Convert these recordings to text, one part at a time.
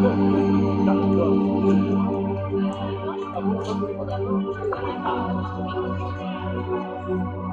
Thank you.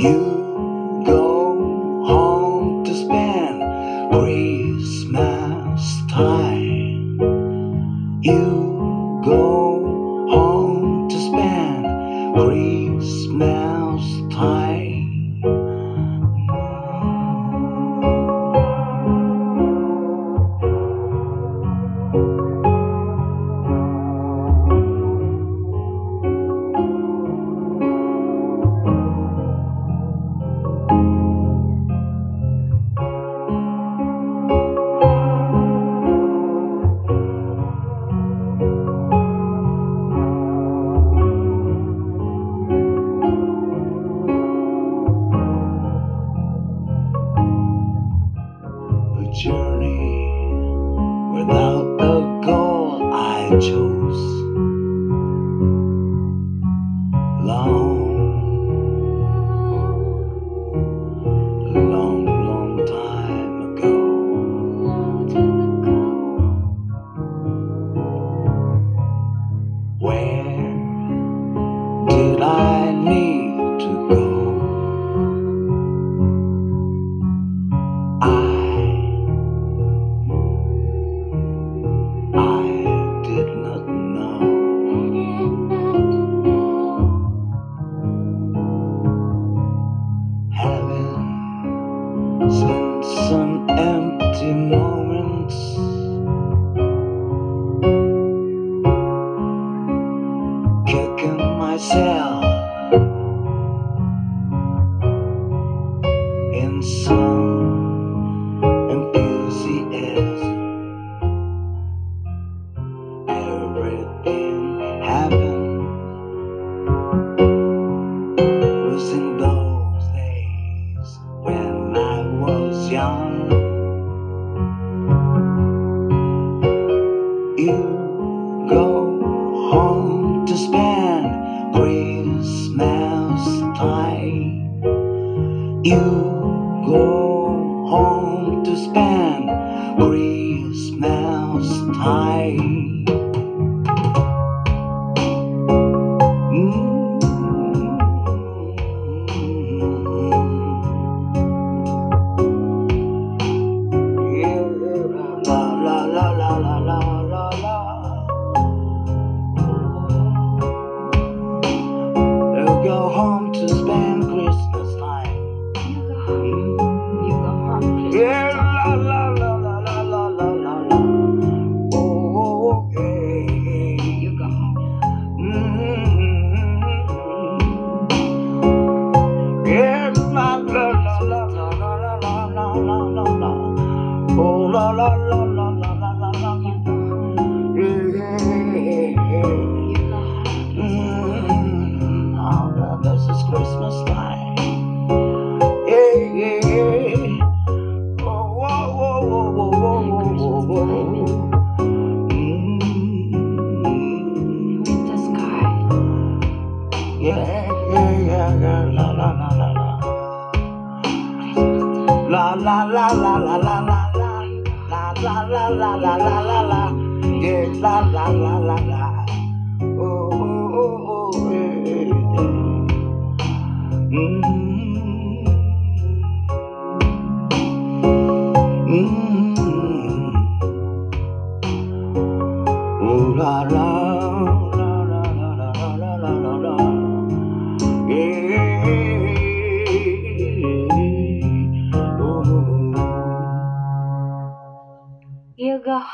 You I chose. light.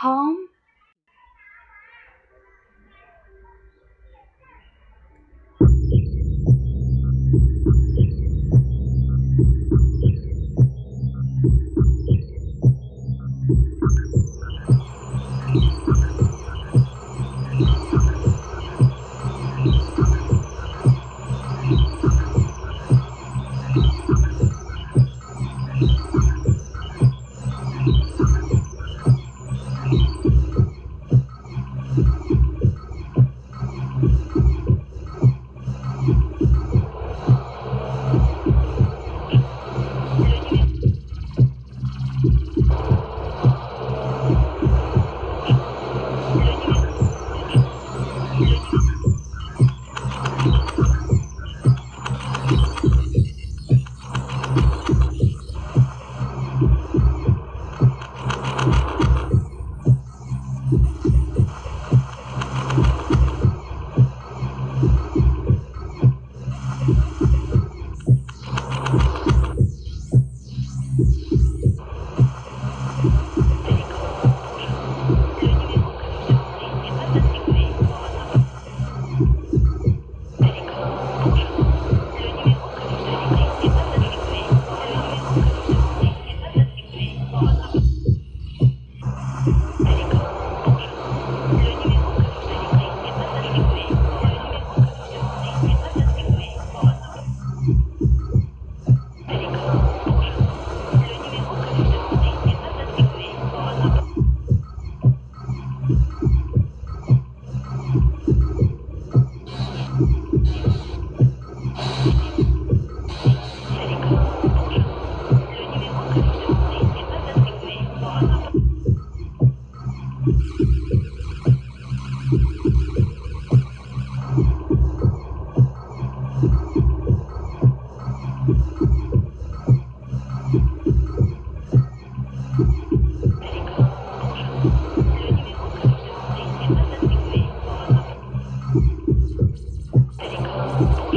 home? おっしゃ。Oh.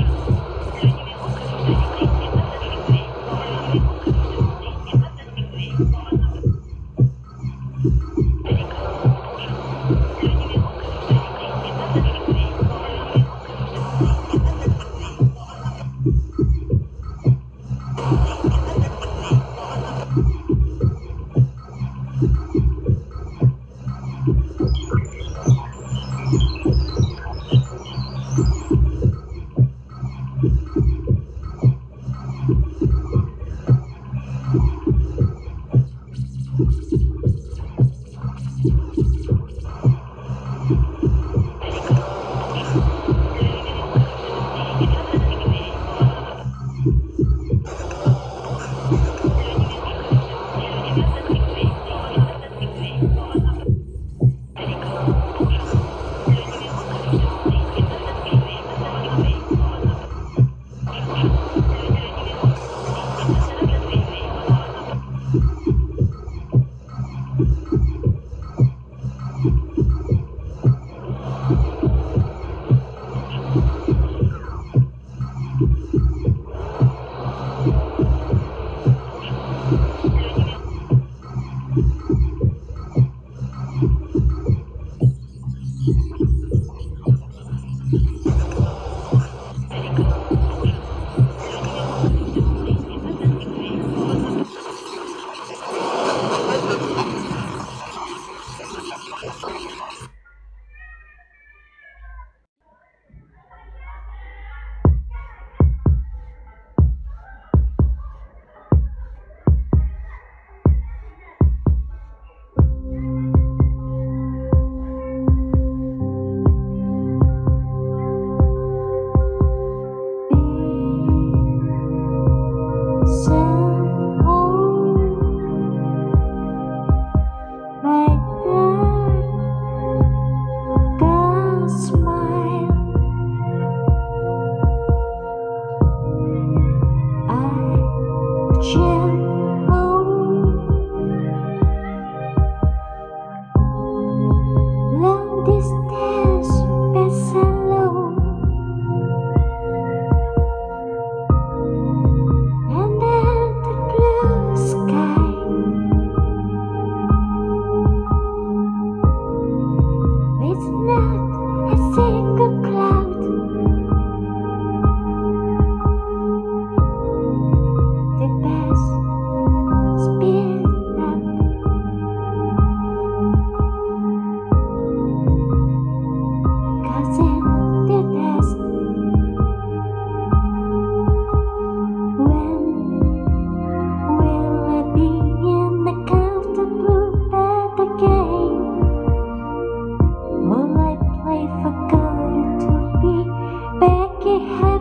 back it had